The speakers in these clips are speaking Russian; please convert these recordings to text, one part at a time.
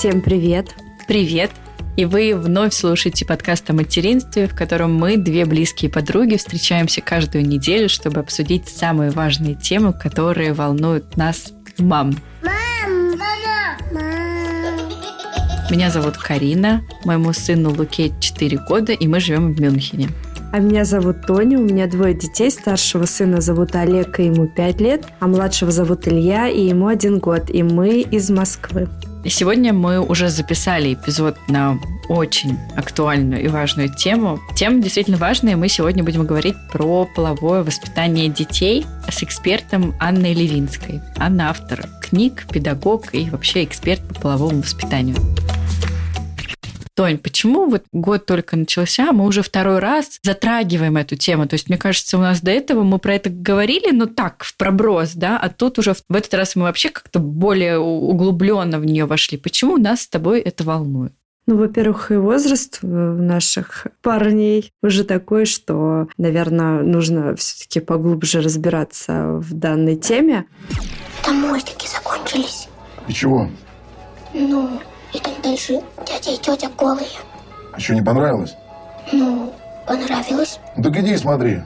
Всем привет! Привет! И вы вновь слушаете подкаст о материнстве, в котором мы, две близкие подруги, встречаемся каждую неделю, чтобы обсудить самые важные темы, которые волнуют нас, мам. Мам! Мама! Меня зовут Карина, моему сыну Луке 4 года, и мы живем в Мюнхене. А меня зовут Тоня, у меня двое детей. Старшего сына зовут Олег, и ему 5 лет, а младшего зовут Илья, и ему один год, и мы из Москвы. Сегодня мы уже записали эпизод на очень актуальную и важную тему. Тема действительно важная, и мы сегодня будем говорить про половое воспитание детей с экспертом Анной Левинской. Анна автор книг, педагог и вообще эксперт по половому воспитанию. Тонь, почему вот год только начался, мы уже второй раз затрагиваем эту тему? То есть, мне кажется, у нас до этого мы про это говорили, но так, в проброс, да, а тут уже в этот раз мы вообще как-то более углубленно в нее вошли. Почему нас с тобой это волнует? Ну, во-первых, и возраст наших парней уже такой, что, наверное, нужно все-таки поглубже разбираться в данной теме. Там мультики закончились. И чего? Ну, и там дальше дядя и тетя голые. А что, не понравилось? Ну, понравилось. Ну так иди и смотри.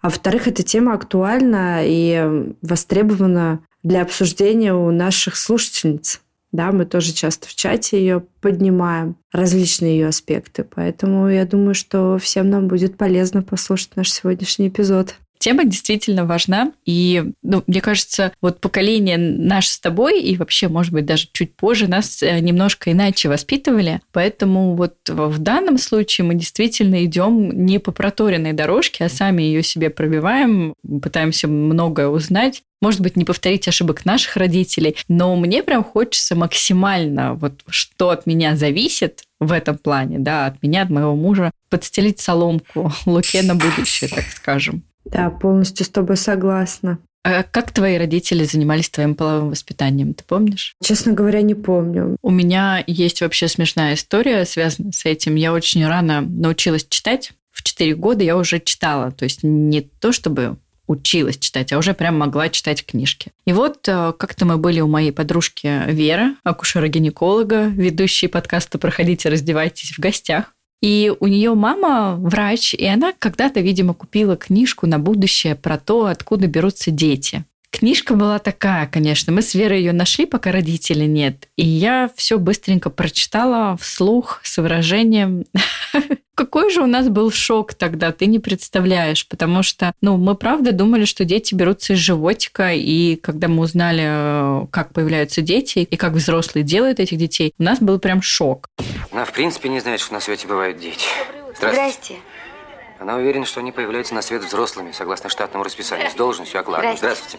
А во-вторых, эта тема актуальна и востребована для обсуждения у наших слушательниц. Да, мы тоже часто в чате ее поднимаем, различные ее аспекты. Поэтому я думаю, что всем нам будет полезно послушать наш сегодняшний эпизод. Тема действительно важна, и, ну, мне кажется, вот поколение наше с тобой, и вообще, может быть, даже чуть позже нас э, немножко иначе воспитывали, поэтому вот в данном случае мы действительно идем не по проторенной дорожке, а сами ее себе пробиваем, пытаемся многое узнать, может быть, не повторить ошибок наших родителей, но мне прям хочется максимально, вот что от меня зависит в этом плане, да, от меня, от моего мужа, подстелить соломку Луке на будущее, так скажем. Да, полностью с тобой согласна. А как твои родители занимались твоим половым воспитанием, ты помнишь? Честно говоря, не помню. У меня есть вообще смешная история, связанная с этим. Я очень рано научилась читать. В 4 года я уже читала. То есть не то, чтобы училась читать, а уже прям могла читать книжки. И вот э, как-то мы были у моей подружки Веры, акушера-гинеколога, ведущей подкаста «Проходите, раздевайтесь» в гостях. И у нее мама врач, и она когда-то, видимо, купила книжку на будущее про то, откуда берутся дети. Книжка была такая, конечно. Мы с Верой ее нашли, пока родителей нет. И я все быстренько прочитала вслух с выражением Какой же у нас был шок тогда, ты не представляешь, потому что, ну, мы правда думали, что дети берутся из животика, и когда мы узнали, как появляются дети и как взрослые делают этих детей, у нас был прям шок. Она в принципе не знает, что на свете бывают дети. Здравствуйте. Здрасте. Она уверена, что они появляются на свет взрослыми, согласно штатному расписанию, с должностью окладом. Здравствуйте.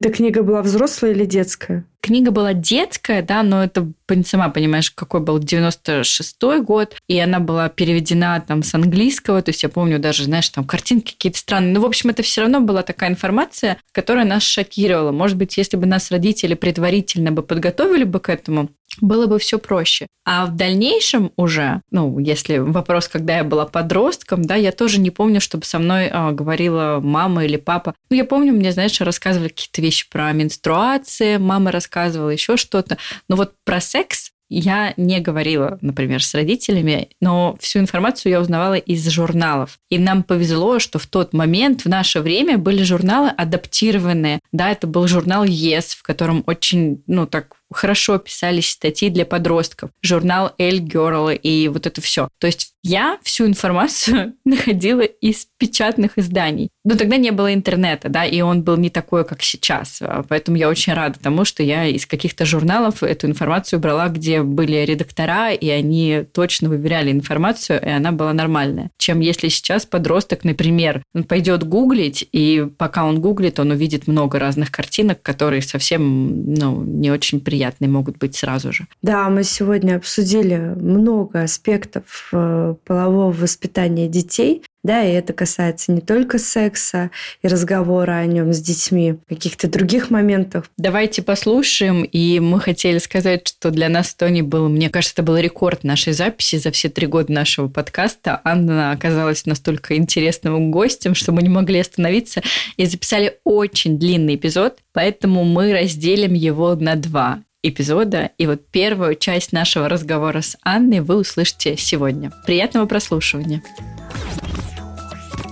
Эта книга была взрослая или детская? Книга была детская, да, но это, сама понимаешь, какой был 96-й год, и она была переведена там с английского, то есть я помню даже, знаешь, там картинки какие-то странные. Ну, в общем, это все равно была такая информация, которая нас шокировала. Может быть, если бы нас родители предварительно бы подготовили бы к этому, было бы все проще. А в дальнейшем уже, ну, если вопрос, когда я была подростком, да, я тоже не помню, чтобы со мной а, говорила мама или папа. Ну, я помню, мне, знаешь, рассказывали какие-то вещи про менструации, мама рассказывала еще что-то. Но вот про секс я не говорила, например, с родителями, но всю информацию я узнавала из журналов. И нам повезло, что в тот момент, в наше время, были журналы адаптированные. Да, это был журнал Yes, в котором очень, ну, так хорошо писались статьи для подростков, журнал Elle Girl и вот это все. То есть я всю информацию находила из печатных изданий. Но тогда не было интернета, да, и он был не такой, как сейчас. Поэтому я очень рада тому, что я из каких-то журналов эту информацию брала, где были редактора, и они точно выверяли информацию, и она была нормальная. Чем если сейчас подросток, например, он пойдет гуглить, и пока он гуглит, он увидит много разных картинок, которые совсем ну, не очень приятны неприятные могут быть сразу же. Да, мы сегодня обсудили много аспектов э, полового воспитания детей. Да, и это касается не только секса и разговора о нем с детьми, каких-то других моментов. Давайте послушаем. И мы хотели сказать, что для нас Тони был, мне кажется, это был рекорд нашей записи за все три года нашего подкаста. Анна оказалась настолько интересным гостем, что мы не могли остановиться и записали очень длинный эпизод, поэтому мы разделим его на два. Эпизода. И вот первую часть нашего разговора с Анной вы услышите сегодня. Приятного прослушивания.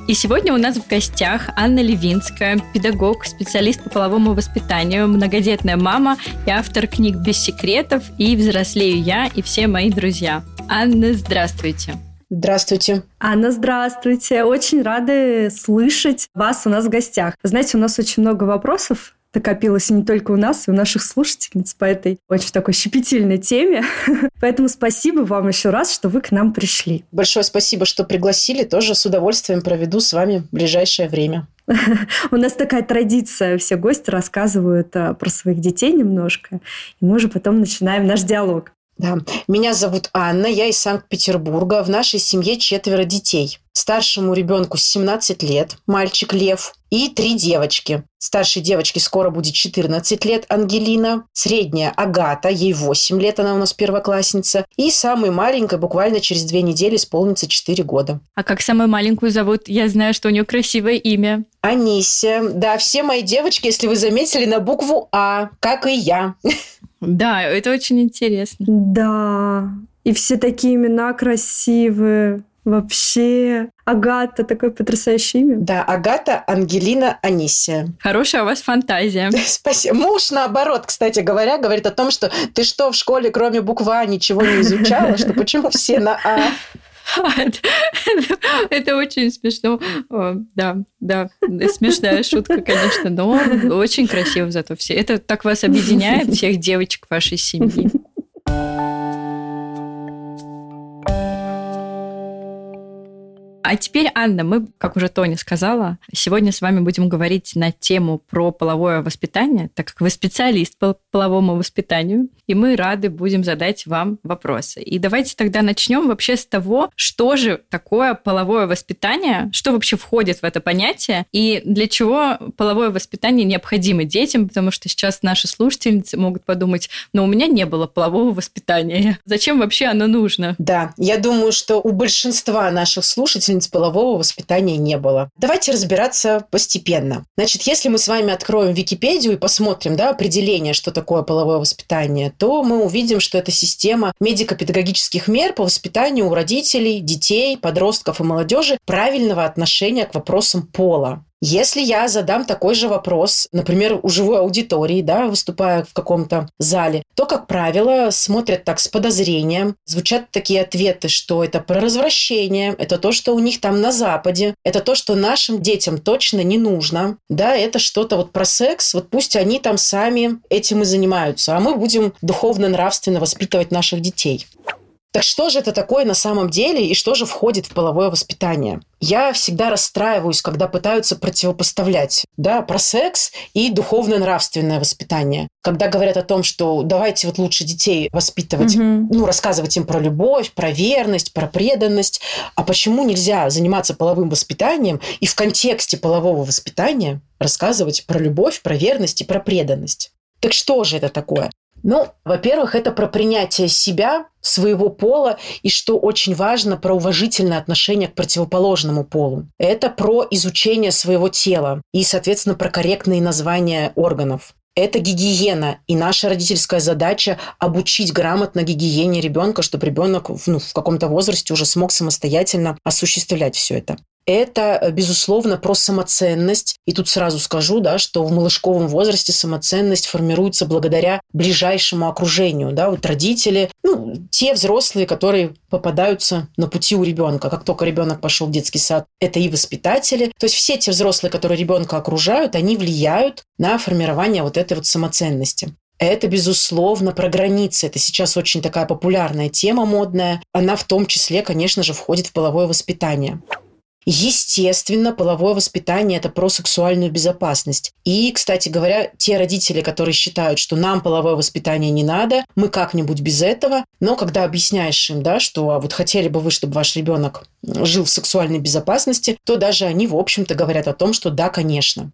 И сегодня у нас в гостях Анна Левинская, педагог, специалист по половому воспитанию, многодетная мама и автор книг «Без секретов» и «Взрослею я» и все мои друзья. Анна, здравствуйте. Здравствуйте. Анна, здравствуйте. Очень рады слышать вас у нас в гостях. Вы знаете, у нас очень много вопросов накопилось не только у нас, и у наших слушательниц по этой очень такой щепетильной теме. Поэтому спасибо вам еще раз, что вы к нам пришли. Большое спасибо, что пригласили. Тоже с удовольствием проведу с вами ближайшее время. У нас такая традиция, все гости рассказывают а, про своих детей немножко, и мы уже потом начинаем наш диалог. Да. Меня зовут Анна, я из Санкт-Петербурга. В нашей семье четверо детей. Старшему ребенку 17 лет, мальчик Лев, и три девочки. Старшей девочке скоро будет 14 лет, Ангелина. Средняя Агата, ей 8 лет, она у нас первоклассница. И самой маленькой буквально через две недели исполнится 4 года. А как самую маленькую зовут? Я знаю, что у нее красивое имя. Анисия. Да, все мои девочки, если вы заметили, на букву А, как и я. Да, это очень интересно. Да, и все такие имена красивые. Вообще. Агата, такое потрясающее имя. Да, Агата Ангелина Анисия. Хорошая у вас фантазия. Спасибо. Муж, наоборот, кстати говоря, говорит о том, что ты что, в школе кроме буквы А ничего не изучала, что почему все на А? Это очень смешно. Да, да, смешная шутка, конечно, но очень красиво зато все. Это так вас объединяет, всех девочек вашей семьи. А теперь, Анна, мы, как уже Тоня сказала, сегодня с вами будем говорить на тему про половое воспитание, так как вы специалист по половому воспитанию, и мы рады будем задать вам вопросы. И давайте тогда начнем вообще с того, что же такое половое воспитание, что вообще входит в это понятие, и для чего половое воспитание необходимо детям, потому что сейчас наши слушательницы могут подумать, но у меня не было полового воспитания. Зачем вообще оно нужно? Да, я думаю, что у большинства наших слушательниц учительниц полового воспитания не было. Давайте разбираться постепенно. Значит, если мы с вами откроем Википедию и посмотрим да, определение, что такое половое воспитание, то мы увидим, что это система медико-педагогических мер по воспитанию у родителей, детей, подростков и молодежи правильного отношения к вопросам пола. Если я задам такой же вопрос, например, у живой аудитории, да, выступая в каком-то зале, то, как правило, смотрят так с подозрением. Звучат такие ответы, что это про развращение, это то, что у них там на Западе, это то, что нашим детям точно не нужно, да, это что-то вот про секс, вот пусть они там сами этим и занимаются, а мы будем духовно-нравственно воспитывать наших детей. Так что же это такое на самом деле и что же входит в половое воспитание? Я всегда расстраиваюсь, когда пытаются противопоставлять да, про секс и духовно-нравственное воспитание. Когда говорят о том, что давайте вот лучше детей воспитывать, угу. ну, рассказывать им про любовь, про верность, про преданность. А почему нельзя заниматься половым воспитанием и в контексте полового воспитания рассказывать про любовь, про верность и про преданность? Так что же это такое? Ну, во-первых, это про принятие себя, своего пола, и что очень важно, про уважительное отношение к противоположному полу. Это про изучение своего тела и, соответственно, про корректные названия органов. Это гигиена, и наша родительская задача обучить грамотно гигиене ребенка, чтобы ребенок ну, в каком-то возрасте уже смог самостоятельно осуществлять все это это, э, безусловно, про самоценность. И тут сразу скажу, да, что в малышковом возрасте самоценность формируется благодаря ближайшему окружению. Да, вот родители, ну, те взрослые, которые попадаются на пути у ребенка. Как только ребенок пошел в детский сад, это и воспитатели. То есть все те взрослые, которые ребенка окружают, они влияют на формирование вот этой вот самоценности. Это, безусловно, про границы. Это сейчас очень такая популярная тема модная. Она в том числе, конечно же, входит в половое воспитание. Естественно, половое воспитание – это про сексуальную безопасность. И, кстати говоря, те родители, которые считают, что нам половое воспитание не надо, мы как-нибудь без этого, но когда объясняешь им, да, что а вот хотели бы вы, чтобы ваш ребенок жил в сексуальной безопасности, то даже они, в общем-то, говорят о том, что да, конечно.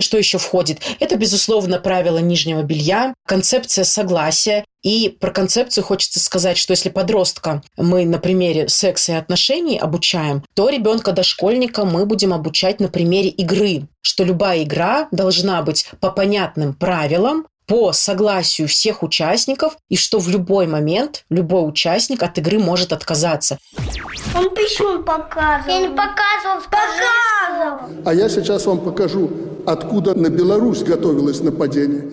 Что еще входит? Это, безусловно, правило нижнего белья, концепция согласия. И про концепцию хочется сказать, что если подростка мы на примере секса и отношений обучаем, то ребенка дошкольника мы будем обучать на примере игры, что любая игра должна быть по понятным правилам, по согласию всех участников, и что в любой момент любой участник от игры может отказаться. Он писюн показывал. Я не показывал, показывал. А я сейчас вам покажу, откуда на Беларусь готовилось нападение.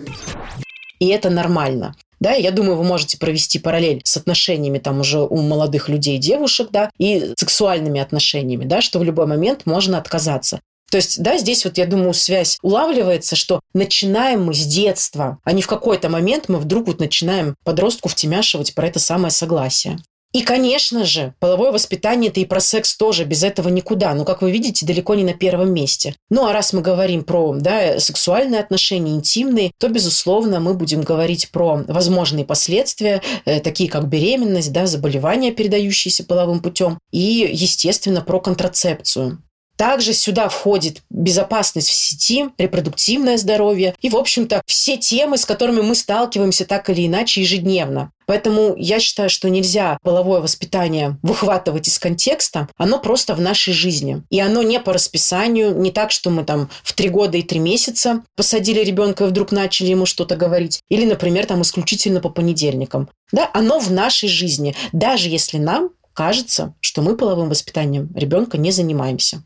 И это нормально. Да, я думаю, вы можете провести параллель с отношениями там уже у молодых людей, девушек, да, и сексуальными отношениями, да, что в любой момент можно отказаться. То есть, да, здесь вот, я думаю, связь улавливается, что начинаем мы с детства, а не в какой-то момент мы вдруг вот начинаем подростку втемяшивать про это самое согласие. И, конечно же, половое воспитание – это и про секс тоже, без этого никуда. Но, как вы видите, далеко не на первом месте. Ну, а раз мы говорим про да, сексуальные отношения, интимные, то, безусловно, мы будем говорить про возможные последствия, э, такие как беременность, да, заболевания, передающиеся половым путем, и, естественно, про контрацепцию. Также сюда входит безопасность в сети, репродуктивное здоровье и, в общем-то, все темы, с которыми мы сталкиваемся так или иначе ежедневно. Поэтому я считаю, что нельзя половое воспитание выхватывать из контекста. Оно просто в нашей жизни. И оно не по расписанию, не так, что мы там в три года и три месяца посадили ребенка и вдруг начали ему что-то говорить. Или, например, там исключительно по понедельникам. Да, оно в нашей жизни. Даже если нам кажется, что мы половым воспитанием ребенка не занимаемся.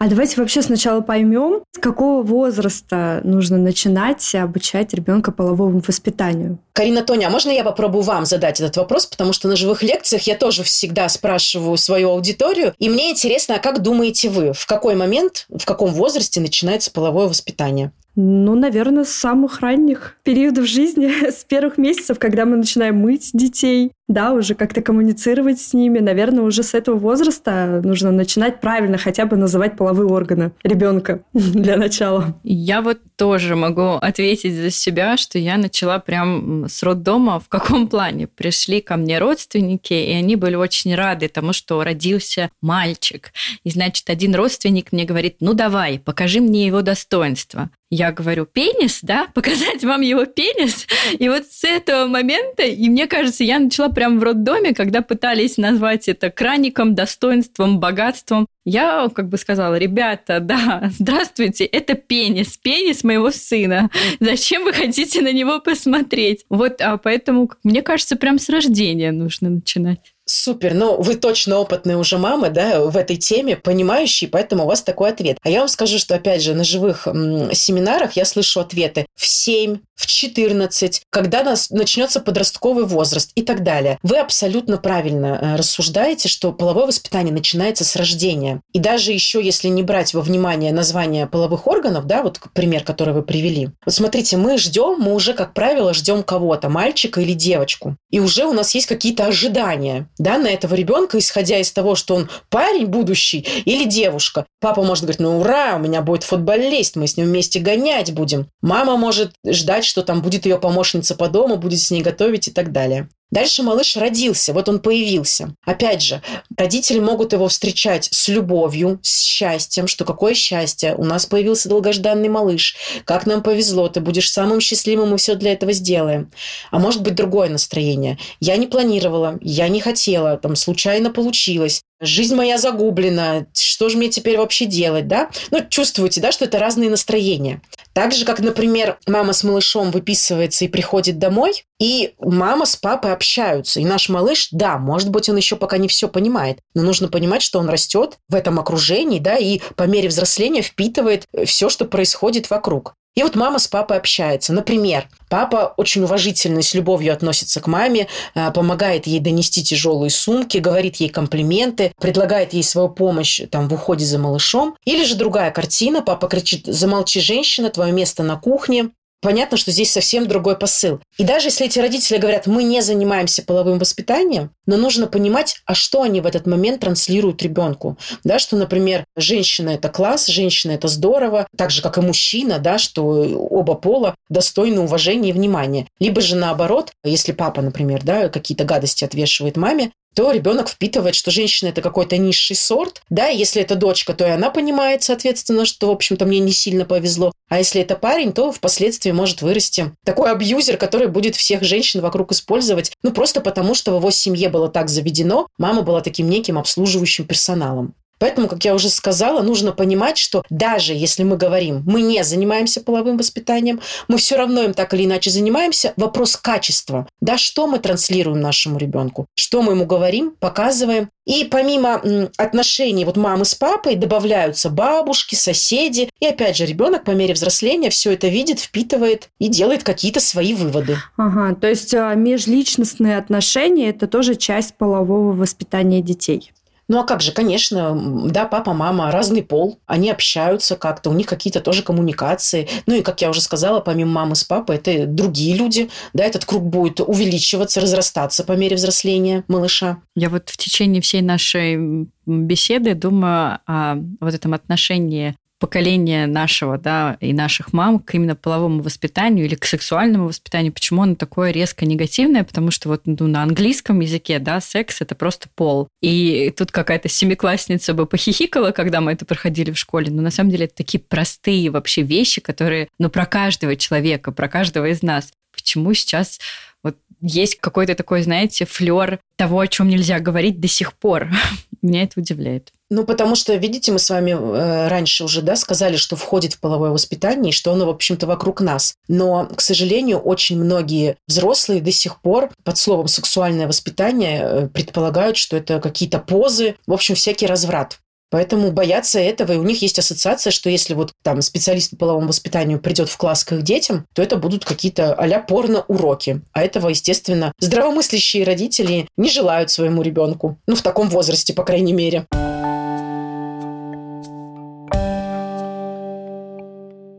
А давайте вообще сначала поймем, с какого возраста нужно начинать обучать ребенка половому воспитанию. Карина Тоня, а можно я попробую вам задать этот вопрос? Потому что на живых лекциях я тоже всегда спрашиваю свою аудиторию. И мне интересно, а как думаете вы, в какой момент, в каком возрасте начинается половое воспитание? Ну, наверное, с самых ранних периодов жизни, с первых месяцев, когда мы начинаем мыть детей, да, уже как-то коммуницировать с ними. Наверное, уже с этого возраста нужно начинать правильно хотя бы называть половые органы ребенка для начала. Я вот тоже могу ответить за себя, что я начала прям с роддома. В каком плане? Пришли ко мне родственники, и они были очень рады тому, что родился мальчик. И, значит, один родственник мне говорит, ну давай, покажи мне его достоинство я говорю, пенис, да, показать вам его пенис. И вот с этого момента, и мне кажется, я начала прям в роддоме, когда пытались назвать это краником, достоинством, богатством. Я как бы сказала, ребята, да, здравствуйте, это пенис, пенис моего сына. Зачем вы хотите на него посмотреть? Вот, а поэтому, мне кажется, прям с рождения нужно начинать. Супер. Ну, вы точно опытные уже мамы, да, в этой теме, понимающие, поэтому у вас такой ответ. А я вам скажу, что, опять же, на живых м, семинарах я слышу ответы в 7, в 14, когда нас начнется подростковый возраст и так далее. Вы абсолютно правильно э, рассуждаете, что половое воспитание начинается с рождения. И даже еще, если не брать во внимание название половых органов, да, вот пример, который вы привели. Вот смотрите, мы ждем, мы уже, как правило, ждем кого-то, мальчика или девочку. И уже у нас есть какие-то ожидания да, на этого ребенка, исходя из того, что он парень будущий или девушка. Папа может говорить, ну ура, у меня будет футболист, мы с ним вместе гонять будем. Мама может ждать, что там будет ее помощница по дому, будет с ней готовить и так далее. Дальше малыш родился, вот он появился. Опять же, родители могут его встречать с любовью, с счастьем, что какое счастье, у нас появился долгожданный малыш, как нам повезло, ты будешь самым счастливым, мы все для этого сделаем. А может быть другое настроение. Я не планировала, я не хотела, там случайно получилось. Жизнь моя загублена, что же мне теперь вообще делать, да? Ну, чувствуете, да, что это разные настроения. Так же, как, например, мама с малышом выписывается и приходит домой, и мама с папой общаются. И наш малыш, да, может быть, он еще пока не все понимает, но нужно понимать, что он растет в этом окружении, да, и по мере взросления впитывает все, что происходит вокруг. И вот мама с папой общается. Например, папа очень уважительно и с любовью относится к маме, а, помогает ей донести тяжелые сумки, говорит ей комплименты, предлагает ей свою помощь там, в уходе за малышом. Или же другая картина. Папа кричит «Замолчи, женщина, твое место на кухне». Понятно, что здесь совсем другой посыл. И даже если эти родители говорят, мы не занимаемся половым воспитанием, но нужно понимать, а что они в этот момент транслируют ребенку. Да, что, например, женщина – это класс, женщина – это здорово, так же, как и мужчина, да, что оба пола достойны уважения и внимания. Либо же наоборот, если папа, например, да, какие-то гадости отвешивает маме, то ребенок впитывает, что женщина это какой-то низший сорт, да, если это дочка, то и она понимает, соответственно, что, в общем-то, мне не сильно повезло, а если это парень, то впоследствии может вырасти такой абьюзер, который будет всех женщин вокруг использовать, ну, просто потому, что в его семье было так заведено, мама была таким неким обслуживающим персоналом. Поэтому, как я уже сказала, нужно понимать, что даже если мы говорим, мы не занимаемся половым воспитанием, мы все равно им так или иначе занимаемся. Вопрос качества. Да, что мы транслируем нашему ребенку? Что мы ему говорим, показываем? И помимо отношений вот мамы с папой добавляются бабушки, соседи. И опять же, ребенок по мере взросления все это видит, впитывает и делает какие-то свои выводы. Ага, то есть а, межличностные отношения – это тоже часть полового воспитания детей. Ну а как же, конечно, да, папа, мама, разный пол, они общаются как-то, у них какие-то тоже коммуникации. Ну и, как я уже сказала, помимо мамы с папой, это другие люди, да, этот круг будет увеличиваться, разрастаться по мере взросления малыша. Я вот в течение всей нашей беседы думаю о вот этом отношении поколения нашего, да, и наших мам к именно половому воспитанию или к сексуальному воспитанию, почему оно такое резко негативное, потому что вот ну, на английском языке, да, секс – это просто пол. И тут какая-то семиклассница бы похихикала, когда мы это проходили в школе, но на самом деле это такие простые вообще вещи, которые, ну, про каждого человека, про каждого из нас. Почему сейчас вот есть какой-то такой, знаете, флер того, о чем нельзя говорить до сих пор. Меня это удивляет. Ну, потому что, видите, мы с вами э, раньше уже, да, сказали, что входит в половое воспитание, и что оно, в общем-то, вокруг нас. Но, к сожалению, очень многие взрослые до сих пор под словом «сексуальное воспитание» э, предполагают, что это какие-то позы, в общем, всякий разврат. Поэтому боятся этого, и у них есть ассоциация, что если вот там специалист по половому воспитанию придет в класс к их детям, то это будут какие-то а-ля порно-уроки. А этого, естественно, здравомыслящие родители не желают своему ребенку. Ну, в таком возрасте, по крайней мере.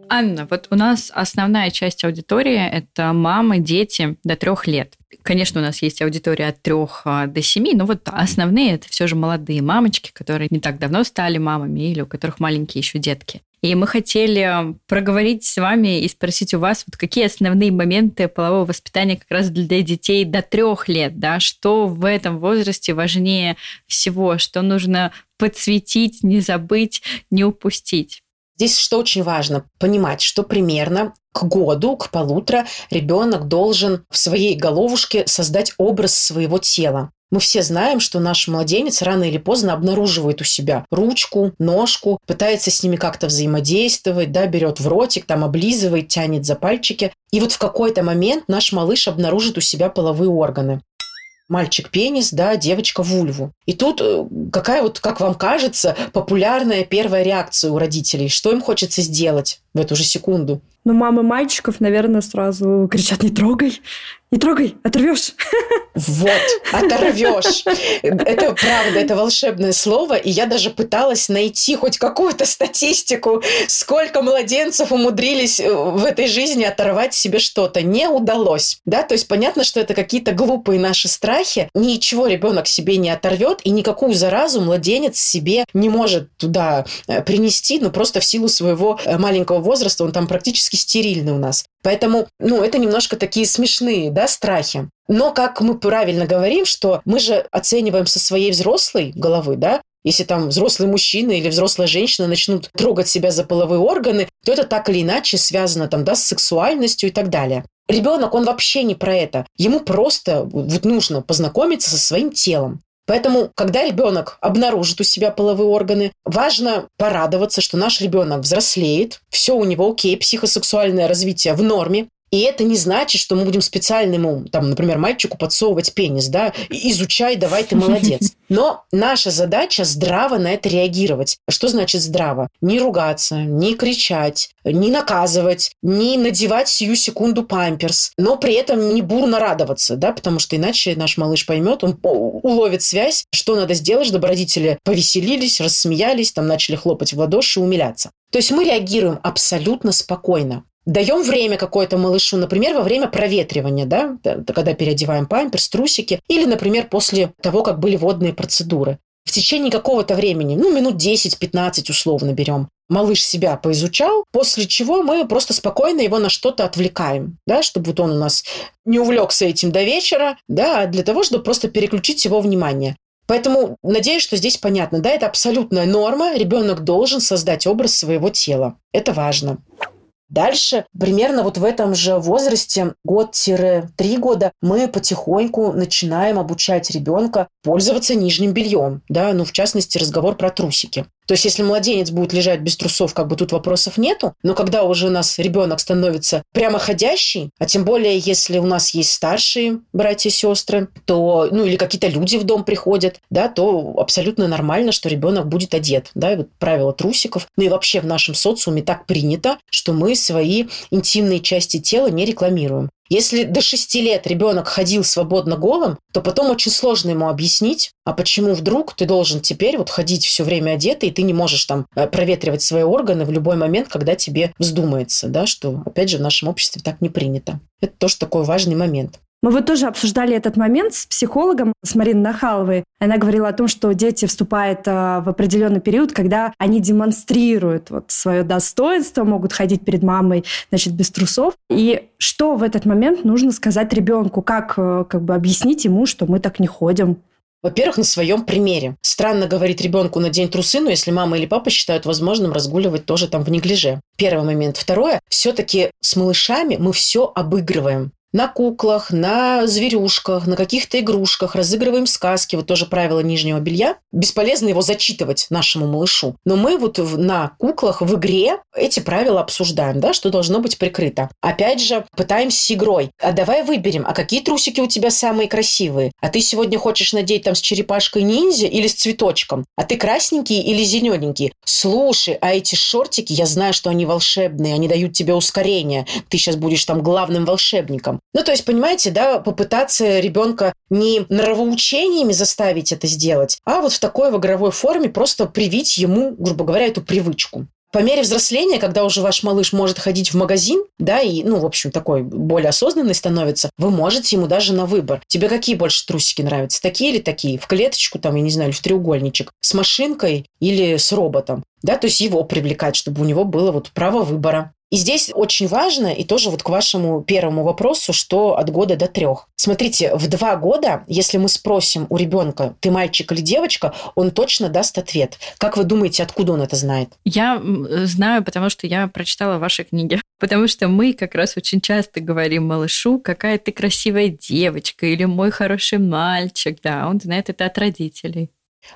Анна, вот у нас основная часть аудитории – это мамы, дети до трех лет. Конечно, у нас есть аудитория от трех а, до семи, но вот основные – это все же молодые мамочки, которые не так давно стали мамами или у которых маленькие еще детки. И мы хотели проговорить с вами и спросить у вас, вот какие основные моменты полового воспитания как раз для детей до трех лет, да, что в этом возрасте важнее всего, что нужно подсветить, не забыть, не упустить. Здесь что очень важно понимать, что примерно к году, к полутора ребенок должен в своей головушке создать образ своего тела. Мы все знаем, что наш младенец рано или поздно обнаруживает у себя ручку, ножку, пытается с ними как-то взаимодействовать, да, берет в ротик, там облизывает, тянет за пальчики. И вот в какой-то момент наш малыш обнаружит у себя половые органы мальчик пенис, да, девочка вульву. И тут э, какая вот, как вам кажется, популярная первая реакция у родителей? Что им хочется сделать в эту же секунду? Ну, мамы мальчиков, наверное, сразу кричат «не трогай», не трогай, оторвешь. Вот, оторвешь. Это правда, это волшебное слово. И я даже пыталась найти хоть какую-то статистику, сколько младенцев умудрились э, в этой жизни оторвать себе что-то. Не удалось. Да, то есть понятно, что это какие-то глупые наши страхи. Ничего ребенок себе не оторвет, и никакую заразу младенец себе не может туда э, принести, ну просто в силу своего э, маленького возраста, он там практически стерильный у нас. Поэтому, ну, это немножко такие смешные, да, страхи. Но, как мы правильно говорим, что мы же оцениваем со своей взрослой головы, да, если там взрослый мужчина или взрослая женщина начнут трогать себя за половые органы, то это так или иначе связано там, да, с сексуальностью и так далее. Ребенок, он вообще не про это. Ему просто вот нужно познакомиться со своим телом. Поэтому, когда ребенок обнаружит у себя половые органы, важно порадоваться, что наш ребенок взрослеет, все у него окей, психосексуальное развитие в норме, и это не значит, что мы будем специально ему, там, например, мальчику подсовывать пенис, да, изучай, давай ты молодец. Но наша задача здраво на это реагировать. Что значит здраво? Не ругаться, не кричать, не наказывать, не надевать сию секунду памперс, но при этом не бурно радоваться, да, потому что иначе наш малыш поймет, он уловит связь, что надо сделать, чтобы родители повеселились, рассмеялись, там начали хлопать в ладоши, умиляться. То есть мы реагируем абсолютно спокойно. Даем время какое-то малышу, например, во время проветривания, да, когда переодеваем памперс, трусики, или, например, после того, как были водные процедуры. В течение какого-то времени, ну, минут 10-15 условно берем, малыш себя поизучал, после чего мы просто спокойно его на что-то отвлекаем, да, чтобы вот он у нас не увлекся этим до вечера, да, а для того, чтобы просто переключить его внимание. Поэтому надеюсь, что здесь понятно, да, это абсолютная норма, ребенок должен создать образ своего тела. Это важно. Дальше, примерно вот в этом же возрасте, год-три года, мы потихоньку начинаем обучать ребенка пользоваться нижним бельем. Да? Ну, в частности, разговор про трусики. То есть, если младенец будет лежать без трусов, как бы тут вопросов нету. Но когда уже у нас ребенок становится прямоходящий, а тем более, если у нас есть старшие братья и сестры, то, ну, или какие-то люди в дом приходят, да, то абсолютно нормально, что ребенок будет одет. Да, и вот правило трусиков. Ну и вообще в нашем социуме так принято, что мы свои интимные части тела не рекламируем. Если до 6 лет ребенок ходил свободно голым, то потом очень сложно ему объяснить, а почему вдруг ты должен теперь вот ходить все время одетый, и ты не можешь там э, проветривать свои органы в любой момент, когда тебе вздумается, да, что, опять же, в нашем обществе так не принято. Это тоже такой важный момент. Мы вот тоже обсуждали этот момент с психологом, с Мариной Нахаловой. Она говорила о том, что дети вступают а, в определенный период, когда они демонстрируют вот свое достоинство, могут ходить перед мамой, значит, без трусов. И что в этот момент нужно сказать ребенку? Как, э, как бы объяснить ему, что мы так не ходим? Во-первых, на своем примере. Странно говорить ребенку на день трусы, но если мама или папа считают возможным разгуливать тоже там в неглиже. Первый момент. Второе, все-таки с малышами мы все обыгрываем на куклах, на зверюшках, на каких-то игрушках, разыгрываем сказки, вот тоже правило нижнего белья. Бесполезно его зачитывать нашему малышу. Но мы вот на куклах в игре эти правила обсуждаем, да, что должно быть прикрыто. Опять же, пытаемся с игрой. А давай выберем, а какие трусики у тебя самые красивые? А ты сегодня хочешь надеть там с черепашкой ниндзя или с цветочком? А ты красненький или зелененький? Слушай, а эти шортики, я знаю, что они волшебные, они дают тебе ускорение. Ты сейчас будешь там главным волшебником. Ну, то есть, понимаете, да, попытаться ребенка не нравоучениями заставить это сделать, а вот в такой в игровой форме просто привить ему, грубо говоря, эту привычку. По мере взросления, когда уже ваш малыш может ходить в магазин, да, и, ну, в общем, такой более осознанный становится, вы можете ему даже на выбор. Тебе какие больше трусики нравятся? Такие или такие? В клеточку, там, я не знаю, или в треугольничек? С машинкой или с роботом? Да, то есть его привлекать, чтобы у него было вот право выбора. И здесь очень важно, и тоже вот к вашему первому вопросу, что от года до трех. Смотрите, в два года, если мы спросим у ребенка, ты мальчик или девочка, он точно даст ответ. Как вы думаете, откуда он это знает? Я знаю, потому что я прочитала ваши книги. Потому что мы как раз очень часто говорим малышу, какая ты красивая девочка или мой хороший мальчик. Да, он знает это от родителей.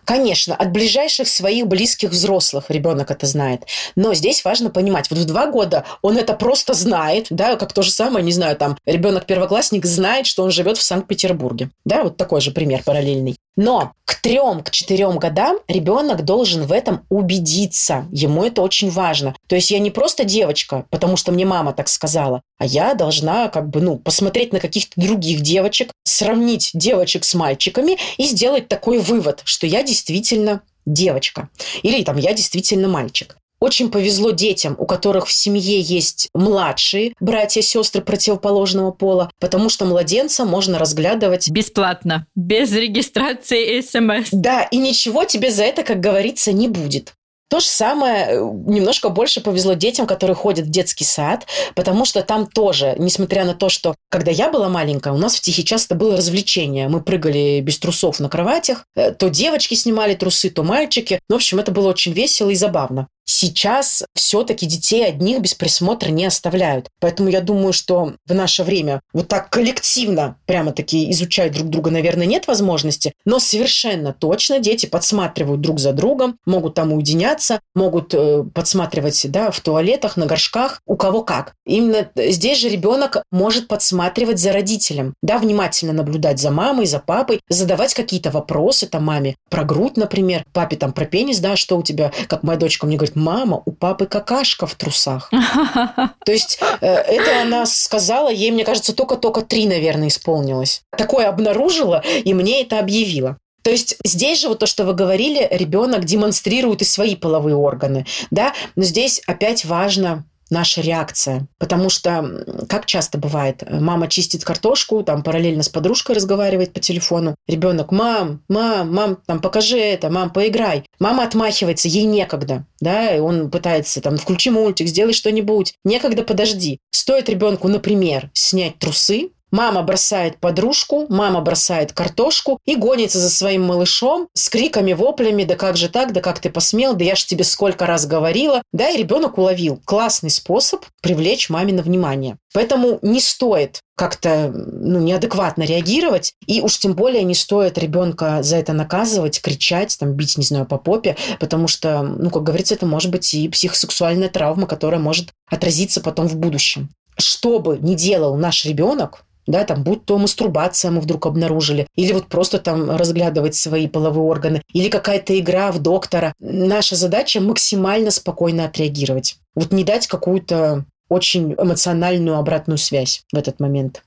Конечно, от ближайших своих близких взрослых ребенок это знает. Но здесь важно понимать, вот в два года он это просто знает, да, как то же самое, не знаю, там, ребенок-первоклассник знает, что он живет в Санкт-Петербурге. Да, вот такой же пример параллельный. Но к трем, к четырем годам ребенок должен в этом убедиться. Ему это очень важно. То есть я не просто девочка, потому что мне мама так сказала, а я должна как бы, ну, посмотреть на каких-то других девочек, сравнить девочек с мальчиками и сделать такой вывод, что я действительно девочка. Или там я действительно мальчик. Очень повезло детям, у которых в семье есть младшие братья и сестры противоположного пола, потому что младенца можно разглядывать... Бесплатно, без регистрации СМС. Да, и ничего тебе за это, как говорится, не будет. То же самое, э, немножко больше повезло детям, которые ходят в детский сад, потому что там тоже, несмотря на то, что когда я была маленькая, у нас в Тихий часто было развлечение. Мы прыгали без трусов на кроватях, э, то девочки снимали трусы, то мальчики. В общем, это было очень весело и забавно. Сейчас все-таки детей одних без присмотра не оставляют. Поэтому я думаю, что в наше время вот так коллективно прямо-таки изучать друг друга, наверное, нет возможности. Но совершенно точно дети подсматривают друг за другом, могут там уединяться, могут э, подсматривать да, в туалетах, на горшках, у кого как. Именно здесь же ребенок может подсматривать за родителем, да, внимательно наблюдать за мамой, за папой, задавать какие-то вопросы там маме про грудь, например, папе там про пенис, да, что у тебя, как моя дочка мне говорит, мама, у папы какашка в трусах. То есть э, это она сказала, ей, мне кажется, только-только три, наверное, исполнилось. Такое обнаружила, и мне это объявила. То есть здесь же вот то, что вы говорили, ребенок демонстрирует и свои половые органы, да, но здесь опять важно наша реакция. Потому что, как часто бывает, мама чистит картошку, там параллельно с подружкой разговаривает по телефону. Ребенок, мам, мам, мам, там покажи это, мам, поиграй. Мама отмахивается, ей некогда, да, и он пытается там, включи мультик, сделай что-нибудь. Некогда, подожди. Стоит ребенку, например, снять трусы, Мама бросает подружку, мама бросает картошку и гонится за своим малышом с криками, воплями, да как же так, да как ты посмел, да я ж тебе сколько раз говорила. Да, и ребенок уловил. Классный способ привлечь мамино внимание. Поэтому не стоит как-то ну, неадекватно реагировать, и уж тем более не стоит ребенка за это наказывать, кричать, там, бить, не знаю, по попе, потому что, ну, как говорится, это может быть и психосексуальная травма, которая может отразиться потом в будущем. Что бы ни делал наш ребенок, да, там, будь то мастурбация мы вдруг обнаружили, или вот просто там разглядывать свои половые органы, или какая-то игра в доктора. Наша задача максимально спокойно отреагировать. Вот не дать какую-то очень эмоциональную обратную связь в этот момент.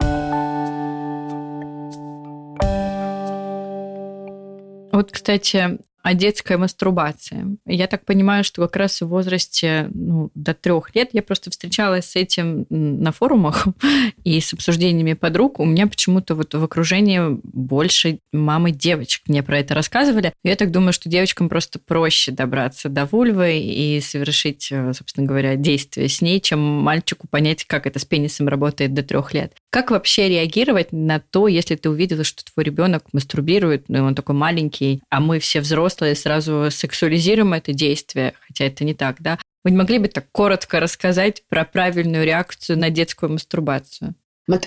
Вот, кстати, о детской мастурбации. Я так понимаю, что как раз в возрасте ну, до трех лет я просто встречалась с этим на форумах и с обсуждениями подруг. У меня почему-то вот в окружении больше мамы девочек мне про это рассказывали. Я так думаю, что девочкам просто проще добраться до вульвы и совершить, э, собственно говоря, действие с ней, чем мальчику понять, как это с пенисом работает до трех лет. Как вообще реагировать на то, если ты увидела, что твой ребенок мастурбирует, ну, он такой маленький, а мы все взрослые, сразу сексуализируем это действие, хотя это не так, да? Вы не могли бы так коротко рассказать про правильную реакцию на детскую мастурбацию?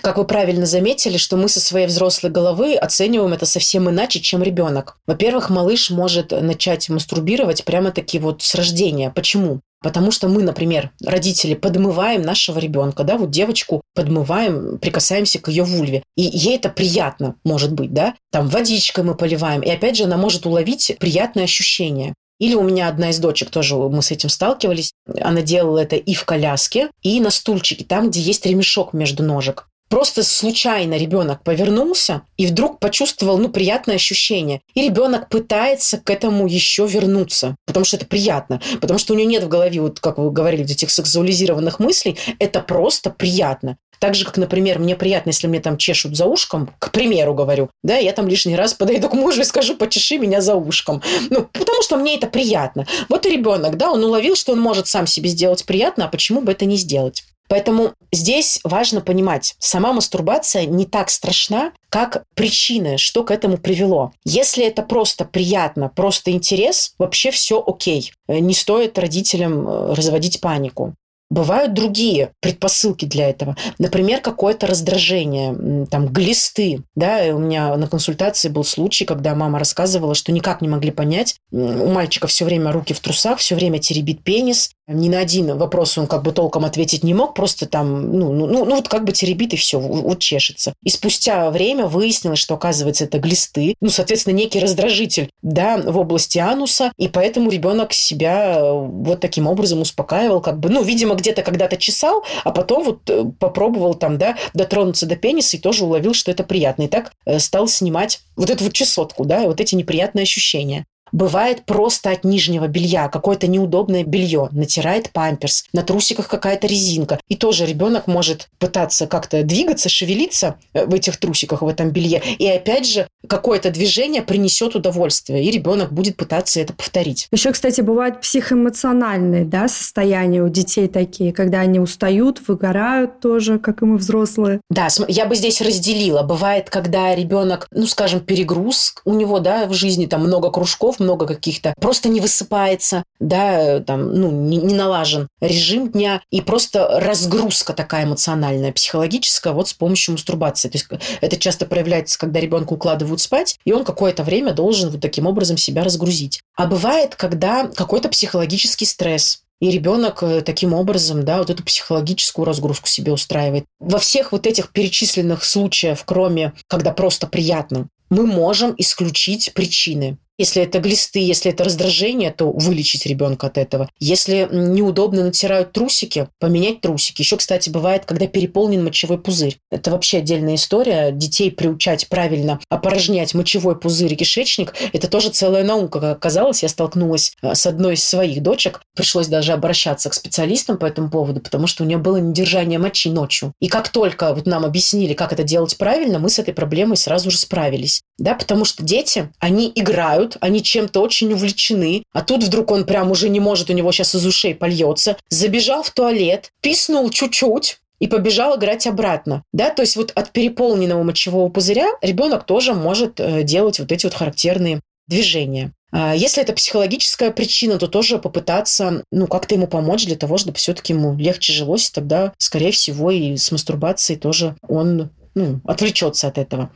Как вы правильно заметили, что мы со своей взрослой головы оцениваем это совсем иначе, чем ребенок. Во-первых, малыш может начать мастурбировать прямо-таки вот с рождения. Почему? Потому что мы, например, родители, подмываем нашего ребенка, да, вот девочку подмываем, прикасаемся к ее вульве. И ей это приятно, может быть, да. Там водичкой мы поливаем. И опять же, она может уловить приятное ощущение. Или у меня одна из дочек тоже, мы с этим сталкивались, она делала это и в коляске, и на стульчике, там, где есть ремешок между ножек. Просто случайно ребенок повернулся и вдруг почувствовал, ну, приятное ощущение. И ребенок пытается к этому еще вернуться, потому что это приятно, потому что у него нет в голове, вот как вы говорили, этих сексуализированных мыслей, это просто приятно. Так же, как, например, мне приятно, если мне там чешут за ушком, к примеру говорю, да, я там лишний раз подойду к мужу и скажу, почеши меня за ушком. Ну, потому что мне это приятно. Вот и ребенок, да, он уловил, что он может сам себе сделать приятно, а почему бы это не сделать? Поэтому здесь важно понимать, сама мастурбация не так страшна, как причины, что к этому привело. Если это просто приятно, просто интерес, вообще все окей. Не стоит родителям э, разводить панику. Бывают другие предпосылки для этого. Например, какое-то раздражение, там, глисты. Да, и у меня на консультации был случай, когда мама рассказывала, что никак не могли понять. У мальчика все время руки в трусах, все время теребит пенис. Ни на один вопрос он как бы толком ответить не мог, просто там, ну, ну, ну, ну вот как бы теребит и все, вот чешется. И спустя время выяснилось, что, оказывается, это глисты, ну, соответственно, некий раздражитель, да, в области ануса, и поэтому ребенок себя э, вот таким образом успокаивал, как бы, ну, видимо, где-то когда-то чесал, а потом вот э, попробовал там, да, дотронуться до пениса и тоже уловил, что это приятно. И так э, стал снимать вот эту вот чесотку, да, вот эти неприятные ощущения. Бывает просто от нижнего белья какое-то неудобное белье, натирает памперс, на трусиках какая-то резинка. И тоже ребенок может пытаться как-то двигаться, шевелиться э, в этих трусиках, в этом белье. И опять же, какое-то движение принесет удовольствие, и ребенок будет пытаться это повторить. Еще, кстати, бывают психоэмоциональные да, состояния у детей такие, когда они устают, выгорают тоже, как и мы взрослые. Да, я бы здесь разделила. Бывает, когда ребенок, ну, скажем, перегруз у него, да, в жизни там много кружков, много каких-то, просто не высыпается, да, там, ну, не, не налажен режим дня, и просто разгрузка такая эмоциональная, психологическая, вот с помощью мастурбации. То есть это часто проявляется, когда ребенка укладывают спать, и он какое-то время должен вот таким образом себя разгрузить. А бывает, когда какой-то психологический стресс, и ребенок э, таким образом, да, вот эту психологическую разгрузку себе устраивает. Во всех вот этих перечисленных случаях, кроме когда просто приятно, мы можем исключить причины. Если это глисты, если это раздражение, то вылечить ребенка от этого. Если неудобно натирают трусики, поменять трусики. Еще, кстати, бывает, когда переполнен мочевой пузырь. Это вообще отдельная история. Детей приучать правильно опорожнять мочевой пузырь и кишечник – это тоже целая наука. Как оказалось, я столкнулась э, с одной из своих дочек. Пришлось даже обращаться к специалистам по этому поводу, потому что у нее было недержание мочи ночью. И как только вот нам объяснили, как это делать правильно, мы с этой проблемой сразу же справились. Да, потому что дети, они играют, играют, они чем-то очень увлечены, а тут вдруг он прям уже не может, у него сейчас из ушей польется, забежал в туалет, писнул чуть-чуть, и побежал играть обратно. Да, то есть вот от переполненного мочевого пузыря ребенок тоже может э, делать вот эти вот характерные движения. А если это психологическая причина, то тоже попытаться, ну, как-то ему помочь для того, чтобы все-таки ему легче жилось, и тогда, скорее всего, и с мастурбацией тоже он ну, отвлечется от этого.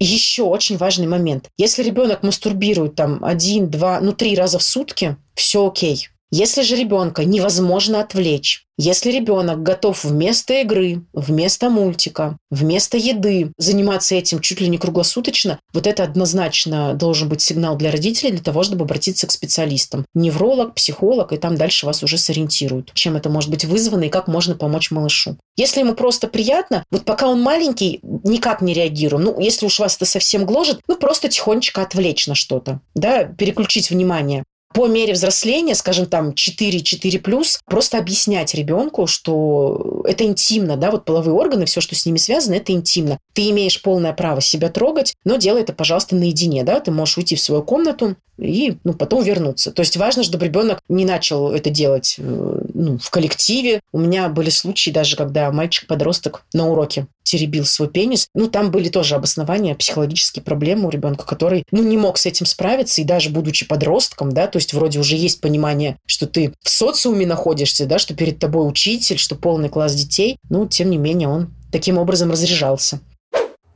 Еще очень важный момент. Если ребенок мастурбирует там один, два, ну, три раза в сутки, все окей. Если же ребенка невозможно отвлечь, если ребенок готов вместо игры, вместо мультика, вместо еды заниматься этим чуть ли не круглосуточно, вот это однозначно должен быть сигнал для родителей для того, чтобы обратиться к специалистам. Невролог, психолог, и там дальше вас уже сориентируют, чем это может быть вызвано и как можно помочь малышу. Если ему просто приятно, вот пока он маленький, никак не реагируем. Ну, если уж вас это совсем гложет, ну, просто тихонечко отвлечь на что-то, да, переключить внимание по мере взросления, скажем, там 4-4+, просто объяснять ребенку, что это интимно, да, вот половые органы, все, что с ними связано, это интимно. Ты имеешь полное право себя трогать, но делай это, пожалуйста, наедине, да, ты можешь уйти в свою комнату и ну, потом вернуться. То есть важно, чтобы ребенок не начал это делать э, ну, в коллективе. У меня были случаи даже, когда мальчик-подросток на уроке теребил свой пенис. Ну, там были тоже обоснования, психологические проблемы у ребенка, который, ну, не мог с этим справиться, и даже будучи подростком, да, то есть вроде уже есть понимание, что ты в социуме находишься, да, что перед тобой учитель, что полный класс детей, ну, тем не менее он таким образом разряжался.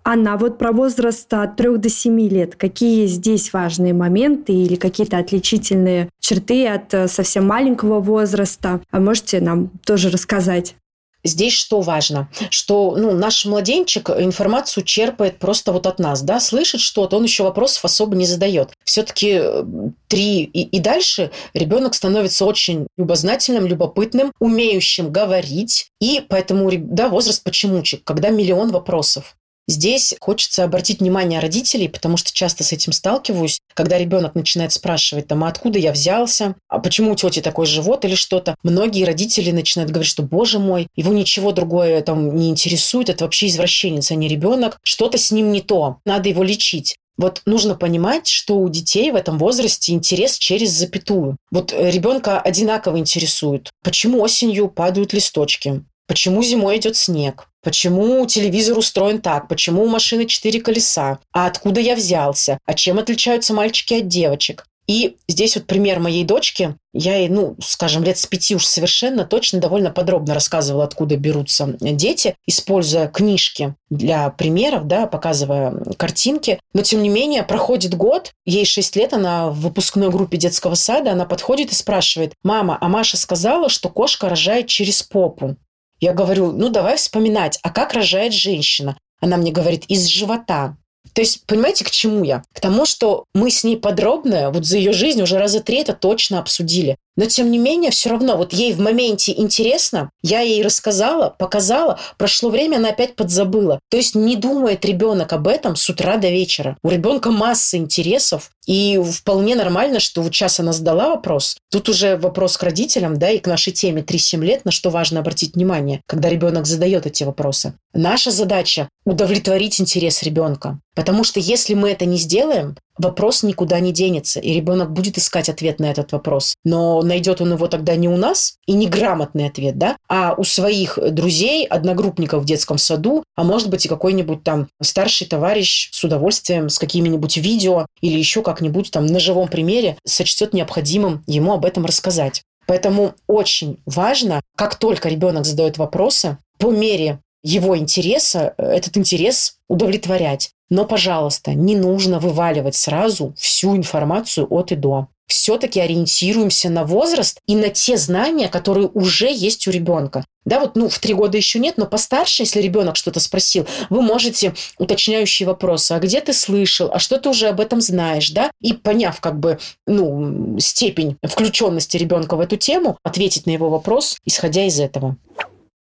Анна, а вот про возраст от 3 до 7 лет. Какие здесь важные моменты или какие-то отличительные черты от э, совсем маленького возраста? А можете нам тоже рассказать? Здесь что важно? Что ну, наш младенчик информацию черпает просто вот от нас, да, слышит что-то, он еще вопросов особо не задает. Все-таки э, три и, и дальше ребенок становится очень любознательным, любопытным, умеющим говорить, и поэтому, да, возраст почемучек, когда миллион вопросов. Здесь хочется обратить внимание родителей, потому что часто с этим сталкиваюсь, когда ребенок начинает спрашивать, там, а откуда я взялся, а почему у тети такой живот или что-то. Многие родители начинают говорить, что, боже мой, его ничего другое там не интересует, это вообще извращенец, а не ребенок, что-то с ним не то, надо его лечить. Вот нужно понимать, что у детей в этом возрасте интерес через запятую. Вот ребенка одинаково интересует, почему осенью падают листочки, почему зимой идет снег, Почему телевизор устроен так? Почему у машины четыре колеса? А откуда я взялся? А чем отличаются мальчики от девочек? И здесь вот пример моей дочки. Я ей, ну, скажем, лет с пяти уж совершенно точно довольно подробно рассказывала, откуда берутся дети, используя книжки для примеров, да, показывая картинки. Но, тем не менее, проходит год, ей шесть лет, она в выпускной группе детского сада, она подходит и спрашивает, «Мама, а Маша сказала, что кошка рожает через попу?» Я говорю, ну давай вспоминать, а как рожает женщина? Она мне говорит, из живота. То есть, понимаете, к чему я? К тому, что мы с ней подробно, вот за ее жизнь уже раза три это точно обсудили. Но, тем не менее, все равно, вот ей в моменте интересно, я ей рассказала, показала, прошло время, она опять подзабыла. То есть не думает ребенок об этом с утра до вечера. У ребенка масса интересов, и вполне нормально, что вот сейчас она задала вопрос. Тут уже вопрос к родителям, да, и к нашей теме 3-7 лет, на что важно обратить внимание, когда ребенок задает эти вопросы. Наша задача – удовлетворить интерес ребенка. Потому что если мы это не сделаем, вопрос никуда не денется, и ребенок будет искать ответ на этот вопрос. Но найдет он его тогда не у нас, и не грамотный ответ, да, а у своих друзей, одногруппников в детском саду, а может быть и какой-нибудь там старший товарищ с удовольствием, с какими-нибудь видео или еще как-нибудь там на живом примере сочтет необходимым ему об этом рассказать. Поэтому очень важно, как только ребенок задает вопросы, по мере его интереса, этот интерес удовлетворять. Но, пожалуйста, не нужно вываливать сразу всю информацию от и до. Все-таки ориентируемся на возраст и на те знания, которые уже есть у ребенка. Да, вот, ну, в три года еще нет, но постарше, если ребенок что-то спросил, вы можете уточняющие вопросы. А где ты слышал? А что ты уже об этом знаешь, да? И поняв, как бы, ну, степень включенности ребенка в эту тему, ответить на его вопрос, исходя из этого.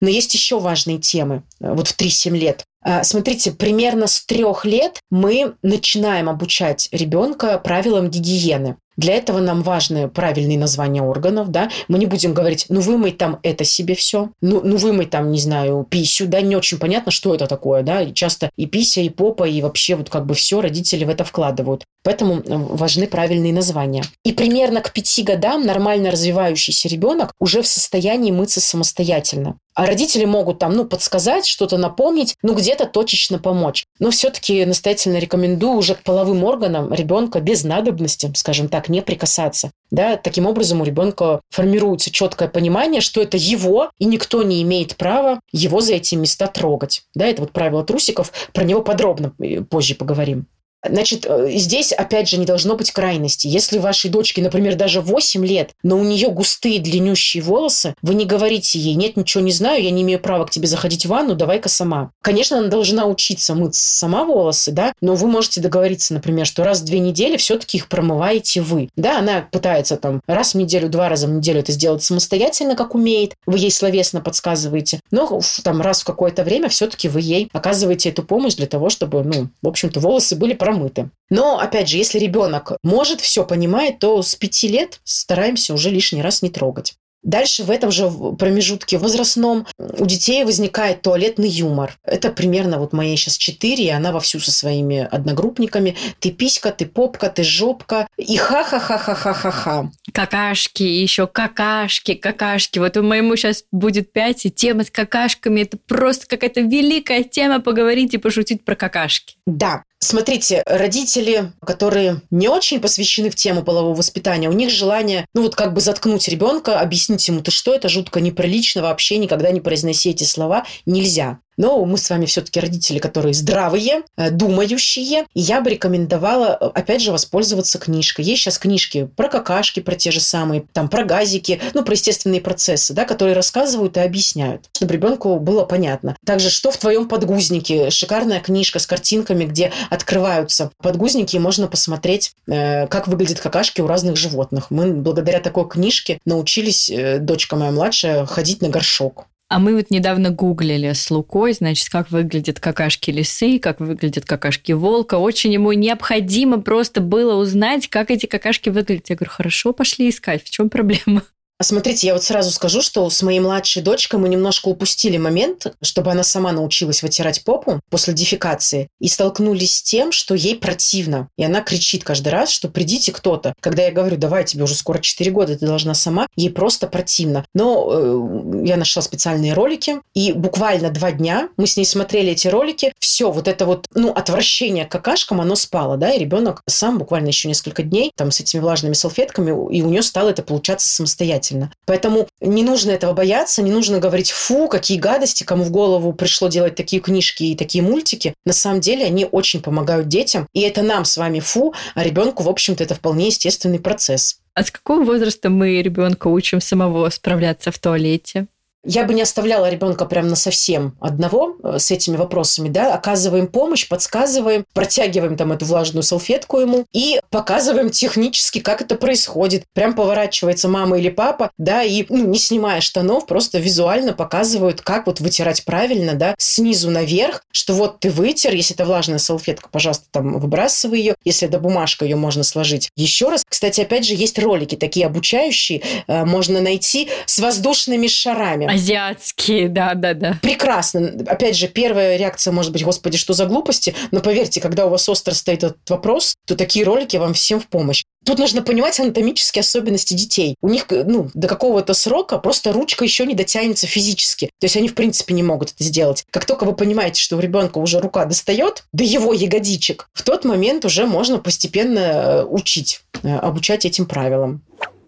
Но есть еще важные темы, э, вот в 3-7 лет. А, смотрите, примерно с трех лет мы начинаем обучать ребенка правилам гигиены. Для этого нам важны правильные названия органов, да. Мы не будем говорить, ну вымой там это себе все, ну, ну вымой там, не знаю, писю, да, не очень понятно, что это такое, да. Часто и пися, и попа, и вообще вот как бы все родители в это вкладывают. Поэтому важны правильные названия. И примерно к пяти годам нормально развивающийся ребенок уже в состоянии мыться самостоятельно. А родители могут там, ну, подсказать, что-то напомнить, ну, где-то точечно помочь. Но все-таки настоятельно рекомендую уже к половым органам ребенка без надобности, скажем так, не прикасаться. Да, таким образом у ребенка формируется четкое понимание, что это его, и никто не имеет права его за эти места трогать. Да, это вот правило трусиков, про него подробно э, позже поговорим. Значит, э, здесь, опять же, не должно быть крайности. Если вашей дочке, например, даже 8 лет, но у нее густые длиннющие волосы, вы не говорите ей, нет, ничего не знаю, я не имею права к тебе заходить в ванну, давай-ка сама. Конечно, она должна учиться мыть сама волосы, да, но вы можете договориться, например, что раз в две недели все-таки их промываете вы. Да, она пытается там раз в неделю, два раза в неделю это сделать самостоятельно, как умеет, вы ей словесно подсказываете, но там раз в какое-то время все-таки вы ей оказываете эту помощь для того, чтобы, ну, в общем-то, волосы были промыты. Но, опять же, если ребенок может все понимает, то с пяти лет стараемся уже лишний раз не трогать. Дальше в этом же промежутке возрастном у детей возникает туалетный юмор. Это примерно вот моей сейчас 4, и она вовсю со своими одногруппниками. Ты писька, ты попка, ты жопка. И ха-ха-ха-ха-ха-ха-ха. Какашки, еще какашки, какашки. Вот у моему сейчас будет 5, и тема с какашками – это просто какая-то великая тема поговорить и пошутить про какашки. Да, Смотрите, родители, которые не очень посвящены в тему полового воспитания, у них желание, ну вот как бы заткнуть ребенка, объяснить ему, ты что, это жутко неприлично, вообще никогда не произноси эти слова, нельзя. Но мы с вами все-таки родители, которые здравые, э, думающие. И я бы рекомендовала, э, опять же, воспользоваться книжкой. Есть сейчас книжки про какашки, про те же самые, там, про газики, ну, про естественные процессы, да, которые рассказывают и объясняют, чтобы ребенку было понятно. Также, что в твоем подгузнике? Шикарная книжка с картинками, где открываются подгузники, и можно посмотреть, э, как выглядят какашки у разных животных. Мы благодаря такой книжке научились, дочка моя младшая, ходить на горшок. А мы вот недавно гуглили с Лукой, значит, как выглядят какашки лисы, как выглядят какашки волка. Очень ему необходимо просто было узнать, как эти какашки выглядят. Я говорю, хорошо, пошли искать, в чем проблема? А смотрите, я вот сразу скажу, что с моей младшей дочкой мы немножко упустили момент, чтобы она сама научилась вытирать попу после дефекации, и столкнулись с тем, что ей противно. И она кричит каждый раз, что придите кто-то. Когда я говорю, давай, тебе уже скоро 4 года, ты должна сама, ей просто противно. Но э, я нашла специальные ролики, и буквально два дня мы с ней смотрели эти ролики, все, вот это вот, ну, отвращение к какашкам, оно спало, да, и ребенок сам буквально еще несколько дней там с этими влажными салфетками, и у нее стало это получаться самостоятельно обязательно. Поэтому не нужно этого бояться, не нужно говорить «фу, какие гадости, кому в голову пришло делать такие книжки и такие мультики». На самом деле они очень помогают детям, и это нам с вами «фу», а ребенку, в общем-то, это вполне естественный процесс. А с какого возраста мы ребенка учим самого справляться в туалете? Я бы не оставляла ребенка прям на совсем одного э, с этими вопросами, да, оказываем помощь, подсказываем, протягиваем там эту влажную салфетку ему и показываем технически, как это происходит. Прям поворачивается мама или папа, да, и ну, не снимая штанов, просто визуально показывают, как вот вытирать правильно, да, снизу наверх, что вот ты вытер, если это влажная салфетка, пожалуйста, там выбрасывай ее, если это бумажка, ее можно сложить. Еще раз, кстати, опять же, есть ролики такие обучающие, э, можно найти с воздушными шарами. Азиатские, да-да-да. Прекрасно. Опять же, первая реакция может быть, господи, что за глупости? Но поверьте, когда у вас остро стоит этот вопрос, то такие ролики вам всем в помощь. Тут нужно понимать анатомические особенности детей. У них ну, до какого-то срока просто ручка еще не дотянется физически. То есть они, в принципе, не могут это сделать. Как только вы понимаете, что у ребенка уже рука достает до его ягодичек, в тот момент уже можно постепенно э, учить, э, обучать этим правилам.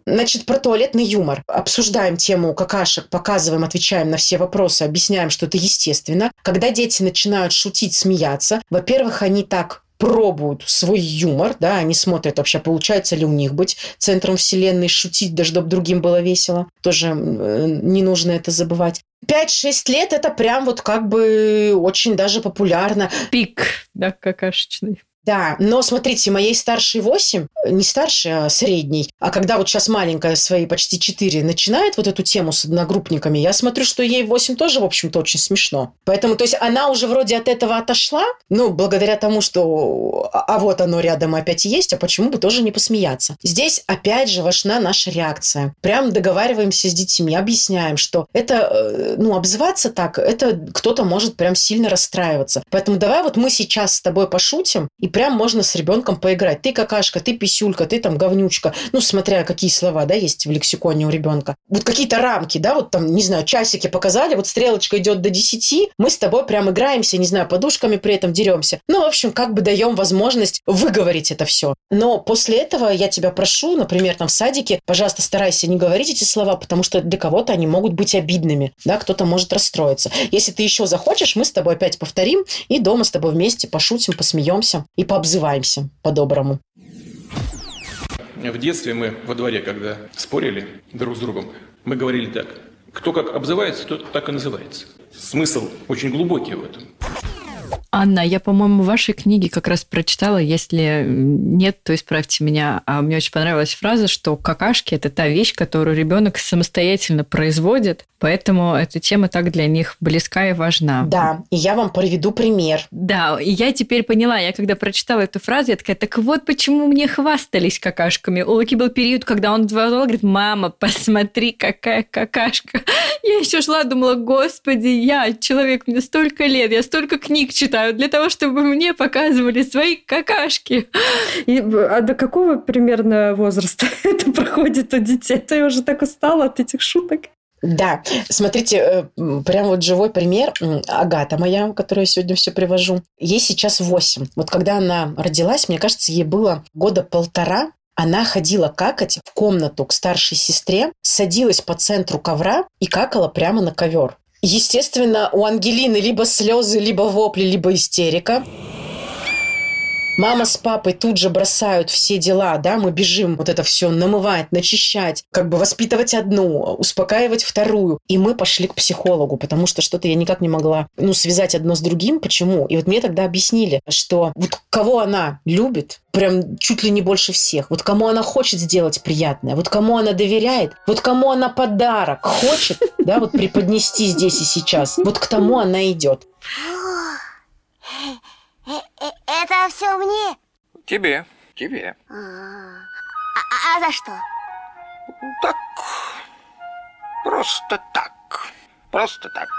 Значит, про туалетный юмор. Обсуждаем тему какашек, показываем, отвечаем на все вопросы, объясняем, что это естественно. Когда дети начинают шутить, смеяться, во-первых, они так пробуют свой юмор, да, они смотрят вообще, получается ли у них быть центром вселенной, шутить, даже чтобы другим было весело. Тоже э, не нужно это забывать. 5-6 лет это прям вот как бы очень даже популярно. Пик, да, какашечный. Да, но смотрите, моей старшей 8, не старшей, а средней, а когда вот сейчас маленькая, свои почти 4, начинает вот эту тему с одногруппниками, я смотрю, что ей 8 тоже, в общем-то, очень смешно. Поэтому, то есть она уже вроде от этого отошла, ну, благодаря тому, что а, а вот оно рядом опять есть, а почему бы тоже не посмеяться. Здесь опять же важна наша реакция. Прям договариваемся с детьми, объясняем, что это, э, ну, обзываться так, это кто-то может прям сильно расстраиваться. Поэтому давай вот мы сейчас с тобой пошутим и прям можно с ребенком поиграть. Ты какашка, ты писюлька, ты там говнючка. Ну, смотря какие слова, да, есть в лексиконе у ребенка. Вот какие-то рамки, да, вот там, не знаю, часики показали, вот стрелочка идет до 10, мы с тобой прям играемся, не знаю, подушками при этом деремся. Ну, в общем, как бы даем возможность выговорить это все. Но после этого я тебя прошу, например, там в садике, пожалуйста, старайся не говорить эти слова, потому что для кого-то они могут быть обидными, да, кто-то может расстроиться. Если ты еще захочешь, мы с тобой опять повторим и дома с тобой вместе пошутим, посмеемся и пообзываемся по-доброму. В детстве мы во дворе, когда спорили друг с другом, мы говорили так. Кто как обзывается, тот так и называется. Смысл очень глубокий в этом. Анна, я, по-моему, в вашей книге как раз прочитала, если нет, то исправьте меня. А мне очень понравилась фраза, что какашки – это та вещь, которую ребенок самостоятельно производит, поэтому эта тема так для них близка и важна. Да, и я вам приведу пример. Да, и я теперь поняла, я когда прочитала эту фразу, я такая, так вот почему мне хвастались какашками. У Луки был период, когда он два говорит, мама, посмотри, какая какашка. Я еще шла, думала, господи, я человек, мне столько лет, я столько книг читаю, для того, чтобы мне показывали свои какашки. И, а до какого примерно возраста это проходит у детей? Ты уже так устала от этих шуток? Да, смотрите, э, прям вот живой пример. Агата моя, которую я сегодня все привожу, ей сейчас 8. Вот когда она родилась, мне кажется, ей было года полтора, она ходила какать в комнату к старшей сестре, садилась по центру ковра и какала прямо на ковер. Естественно, у Ангелины либо слезы, либо вопли, либо истерика. Мама с папой тут же бросают все дела, да, мы бежим вот это все намывать, начищать, как бы воспитывать одну, успокаивать вторую. И мы пошли к психологу, потому что что-то я никак не могла, ну, связать одно с другим. Почему? И вот мне тогда объяснили, что вот кого она любит, прям чуть ли не больше всех. Вот кому она хочет сделать приятное, вот кому она доверяет, вот кому она подарок хочет, да, вот преподнести здесь и сейчас, вот к тому она идет. Это все мне? Тебе, тебе. А, а, а за что? Так, просто так, просто так.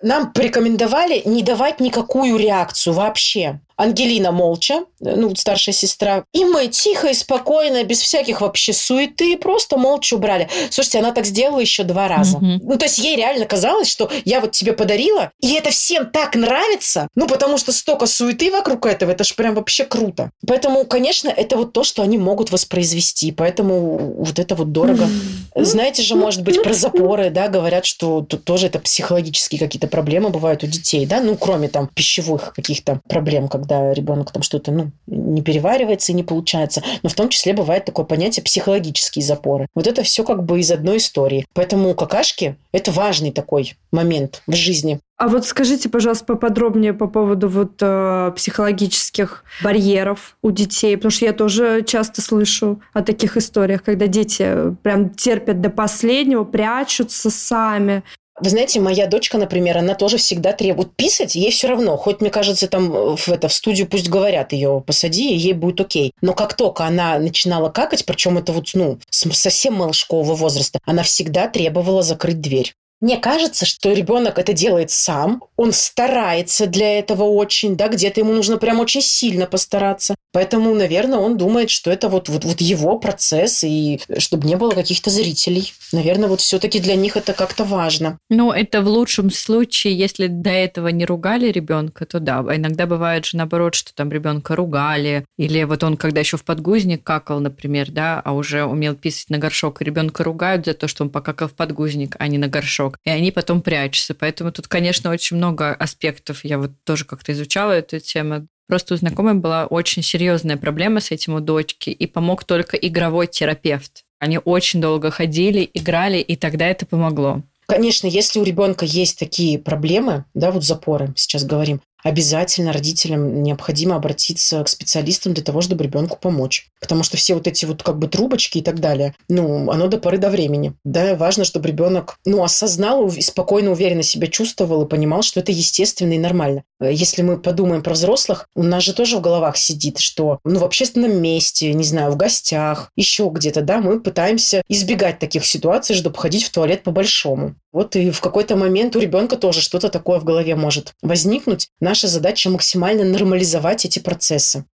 Нам порекомендовали не давать никакую реакцию вообще. Ангелина молча, ну, старшая сестра. И мы тихо и спокойно, без всяких вообще суеты, просто молча убрали. Слушайте, она так сделала еще два раза. Mm-hmm. Ну, то есть ей реально казалось, что я вот тебе подарила, и это всем так нравится, ну, потому что столько суеты вокруг этого, это же прям вообще круто. Поэтому, конечно, это вот то, что они могут воспроизвести, поэтому вот это вот дорого. Mm-hmm. Знаете же, может быть, про запоры, да, говорят, что тут тоже это психологические какие-то проблемы бывают у детей, да, ну, кроме там пищевых каких-то проблем, как когда ребенок там что-то ну, не переваривается и не получается. Но в том числе бывает такое понятие психологические запоры. Вот это все как бы из одной истории. Поэтому какашки – это важный такой момент в жизни. А вот скажите, пожалуйста, поподробнее по поводу вот э, психологических барьеров у детей, потому что я тоже часто слышу о таких историях, когда дети прям терпят до последнего, прячутся сами, вы знаете, моя дочка, например, она тоже всегда требует писать, ей все равно. Хоть, мне кажется, там в, это, в студию пусть говорят ее, посади, и ей будет окей. Но как только она начинала какать, причем это вот, ну, совсем малышкового возраста, она всегда требовала закрыть дверь. Мне кажется, что ребенок это делает сам, он старается для этого очень, да, где-то ему нужно прям очень сильно постараться. Поэтому, наверное, он думает, что это вот, вот, вот его процесс, и чтобы не было каких-то зрителей. Наверное, вот все-таки для них это как-то важно. Ну, это в лучшем случае, если до этого не ругали ребенка, то да. А иногда бывает же наоборот, что там ребенка ругали, или вот он, когда еще в подгузник какал, например, да, а уже умел писать на горшок, и ребенка ругают за то, что он покакал в подгузник, а не на горшок, и они потом прячутся. Поэтому тут, конечно, очень много аспектов. Я вот тоже как-то изучала эту тему. Просто у знакомой была очень серьезная проблема с этим у дочки, и помог только игровой терапевт. Они очень долго ходили, играли, и тогда это помогло. Конечно, если у ребенка есть такие проблемы, да, вот запоры, сейчас говорим, обязательно родителям необходимо обратиться к специалистам для того, чтобы ребенку помочь. Потому что все вот эти вот как бы трубочки и так далее, ну, оно до поры до времени. Да, важно, чтобы ребенок, ну, осознал спокойно, уверенно себя чувствовал и понимал, что это естественно и нормально. Если мы подумаем про взрослых, у нас же тоже в головах сидит, что, ну, в общественном месте, не знаю, в гостях, еще где-то, да, мы пытаемся избегать таких ситуаций, чтобы ходить в туалет по-большому. Вот и в какой-то момент у ребенка тоже что-то такое в голове может возникнуть. Наша задача максимально нормализовать эти процессы.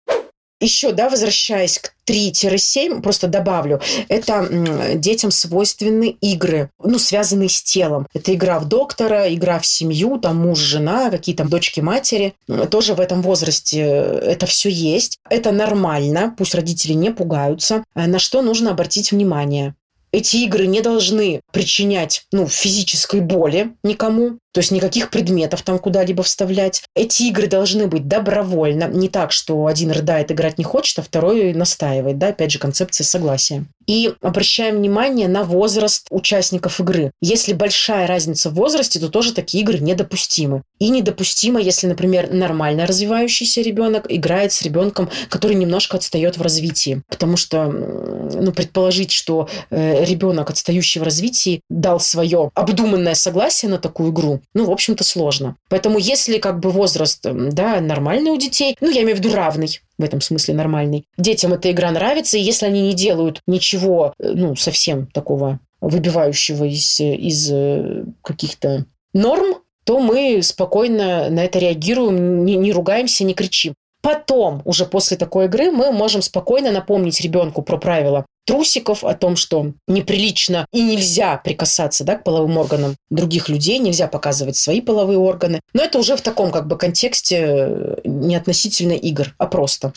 Еще, да, возвращаясь к 3-7, просто добавлю, это детям свойственны игры, ну, связанные с телом. Это игра в доктора, игра в семью, там муж, жена, какие там дочки, матери. Тоже в этом возрасте это все есть. Это нормально, пусть родители не пугаются. На что нужно обратить внимание? Эти игры не должны причинять ну, физической боли никому. То есть никаких предметов там куда-либо вставлять. Эти игры должны быть добровольно. Не так, что один рыдает, играть не хочет, а второй настаивает. Да, опять же, концепция согласия. И обращаем внимание на возраст участников игры. Если большая разница в возрасте, то тоже такие игры недопустимы. И недопустимо, если, например, нормально развивающийся ребенок играет с ребенком, который немножко отстает в развитии. Потому что, ну, предположить, что э, ребенок, отстающий в развитии, дал свое обдуманное согласие на такую игру, ну, в общем-то, сложно. Поэтому если как бы возраст, да, нормальный у детей, ну, я имею в виду равный, в этом смысле нормальный. Детям эта игра нравится, и если они не делают ничего, э, ну, совсем такого выбивающего из, из э, каких-то норм, то мы спокойно на это реагируем, не, не ругаемся, не кричим. Потом, уже после такой игры, мы можем спокойно напомнить ребенку про правила трусиков, о том, что неприлично и нельзя прикасаться да, к половым органам других людей, нельзя показывать свои половые органы. Но это уже в таком как бы контексте э, не относительно игр, а просто.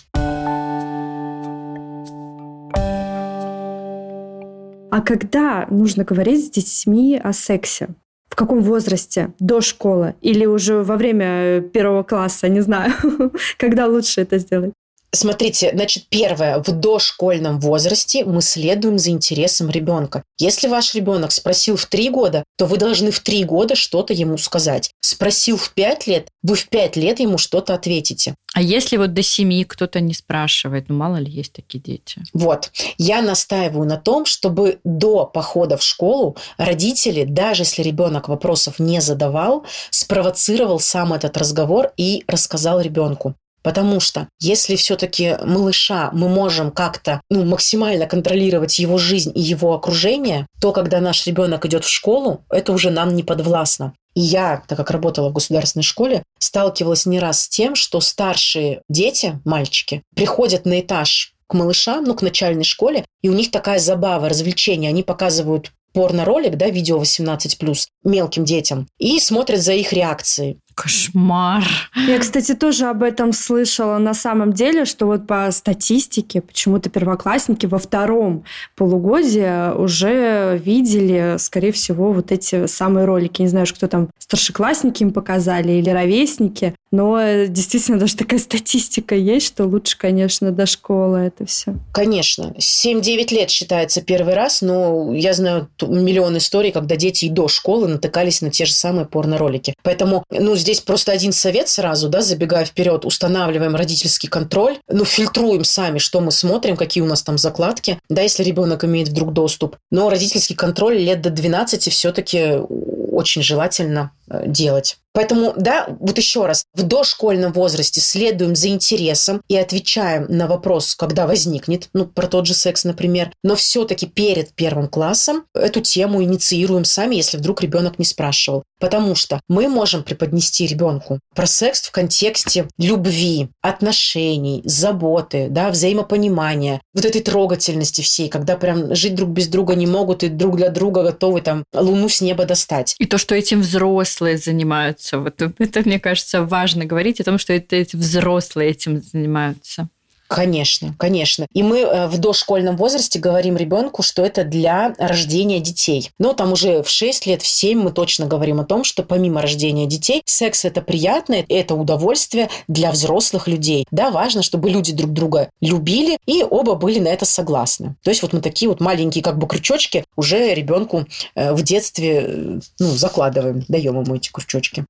А когда нужно говорить с детьми о сексе? В каком возрасте? До школы? Или уже во время первого класса? Не знаю. Когда лучше это сделать? Смотрите, значит, первое, в дошкольном возрасте мы следуем за интересом ребенка. Если ваш ребенок спросил в три года, то вы должны в три года что-то ему сказать. Спросил в пять лет, вы в пять лет ему что-то ответите. А если вот до семи кто-то не спрашивает, ну мало ли есть такие дети? Вот, я настаиваю на том, чтобы до похода в школу родители, даже если ребенок вопросов не задавал, спровоцировал сам этот разговор и рассказал ребенку. Потому что если все-таки малыша мы можем как-то ну, максимально контролировать его жизнь и его окружение, то когда наш ребенок идет в школу, это уже нам не подвластно. И я, так как работала в государственной школе, сталкивалась не раз с тем, что старшие дети, мальчики, приходят на этаж к малышам, ну, к начальной школе, и у них такая забава, развлечение. Они показывают порно-ролик, да, видео 18+, мелким детям, и смотрят за их реакцией. Кошмар. Я, кстати, тоже об этом слышала на самом деле, что вот по статистике почему-то первоклассники во втором полугодии уже видели, скорее всего, вот эти самые ролики. Не знаю, кто там, старшеклассники им показали или ровесники. Но действительно даже такая статистика есть, что лучше, конечно, до школы это все. Конечно. 7-9 лет считается первый раз, но я знаю миллион историй, когда дети и до школы натыкались на те же самые порно-ролики. Поэтому, ну, здесь просто один совет сразу, да, забегая вперед, устанавливаем родительский контроль, ну, фильтруем сами, что мы смотрим, какие у нас там закладки, да, если ребенок имеет вдруг доступ. Но родительский контроль лет до 12 все-таки очень желательно делать. Поэтому, да, вот еще раз, в дошкольном возрасте следуем за интересом и отвечаем на вопрос, когда возникнет, ну, про тот же секс, например, но все-таки перед первым классом эту тему инициируем сами, если вдруг ребенок не спрашивал. Потому что мы можем преподнести ребенку про секс в контексте любви, отношений, заботы, да, взаимопонимания, вот этой трогательности всей, когда прям жить друг без друга не могут и друг для друга готовы там луну с неба достать. И то, что этим взрослые занимаются. Вот это, мне кажется, важно говорить о том, что это эти взрослые этим занимаются. Конечно, конечно. И мы э, в дошкольном возрасте говорим ребенку, что это для рождения детей. Но там уже в 6 лет, в 7 мы точно говорим о том, что помимо рождения детей, секс это приятное, это удовольствие для взрослых людей. Да, важно, чтобы люди друг друга любили и оба были на это согласны. То есть вот мы такие вот маленькие как бы крючочки уже ребенку э, в детстве э, ну, закладываем, даем ему эти крючочки.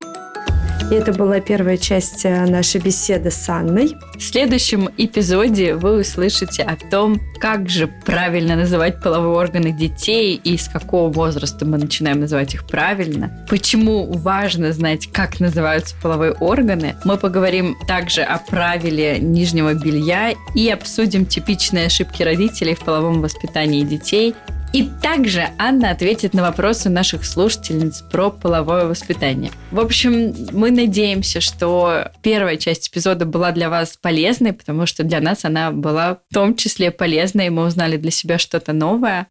И это была первая часть э, нашей беседы с Анной. В следующем эпизоде вы услышите о том, как же правильно называть половые органы детей и с какого возраста мы начинаем называть их правильно, почему важно знать, как называются половые органы. Мы поговорим также о правиле нижнего белья и обсудим типичные ошибки родителей в половом воспитании детей И также Анна ответит на вопросы наших слушательниц про половое воспитание. В общем, мы надеемся, что первая часть эпизода была для вас полезной, потому что для нас она была в том числе полезной, мы узнали для себя что-то новое.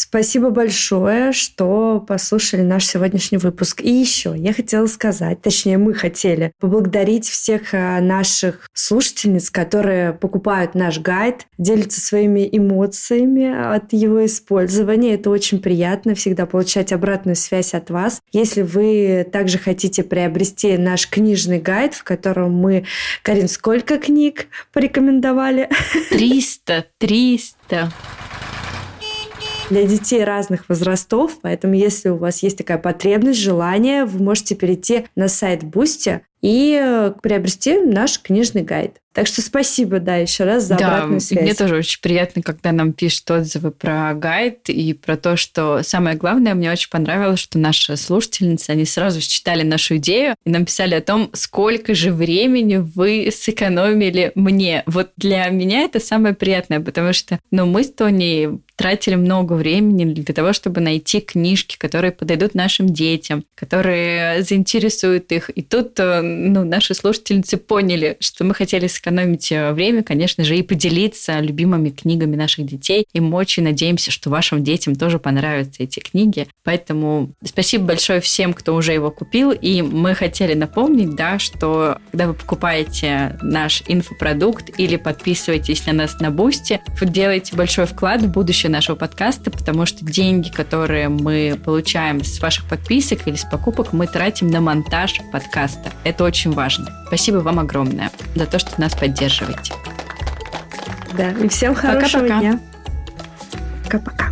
Спасибо большое, что послушали наш сегодняшний выпуск. И еще я хотела сказать, точнее мы хотели поблагодарить всех э, наших слушательниц, которые покупают наш гайд, делятся своими эмоциями от его использования. Это очень приятно всегда получать обратную связь от вас. Если вы также хотите приобрести наш книжный гайд, в котором мы, Карин, сколько книг порекомендовали? 300, 300 для детей разных возрастов, поэтому если у вас есть такая потребность, желание, вы можете перейти на сайт Boosty и приобрести наш книжный гайд. Так что спасибо, да, еще раз за да, обратную связь. Мне тоже очень приятно, когда нам пишут отзывы про гайд и про то, что самое главное, мне очень понравилось, что наши слушательницы, они сразу считали нашу идею и нам писали о том, сколько же времени вы сэкономили мне. Вот для меня это самое приятное, потому что ну, мы с Тоней тратили много времени для того, чтобы найти книжки, которые подойдут нашим детям, которые заинтересуют их. И тут э, ну, наши слушательницы поняли, что мы хотели сэкономить э, время, конечно же, и поделиться любимыми книгами наших детей. И мы очень надеемся, что вашим детям тоже понравятся эти книги. Поэтому спасибо большое всем, кто уже его купил. И мы хотели напомнить, да, что когда вы покупаете наш инфопродукт или подписываетесь на нас на Boosty, вы делаете большой вклад в будущее нашего подкаста, потому что деньги, которые мы получаем с ваших подписок или с покупок, мы тратим на монтаж подкаста. Это очень важно. Спасибо вам огромное за то, что нас поддерживаете. Да, и всем хорошего Пока-пока. дня. Пока-пока.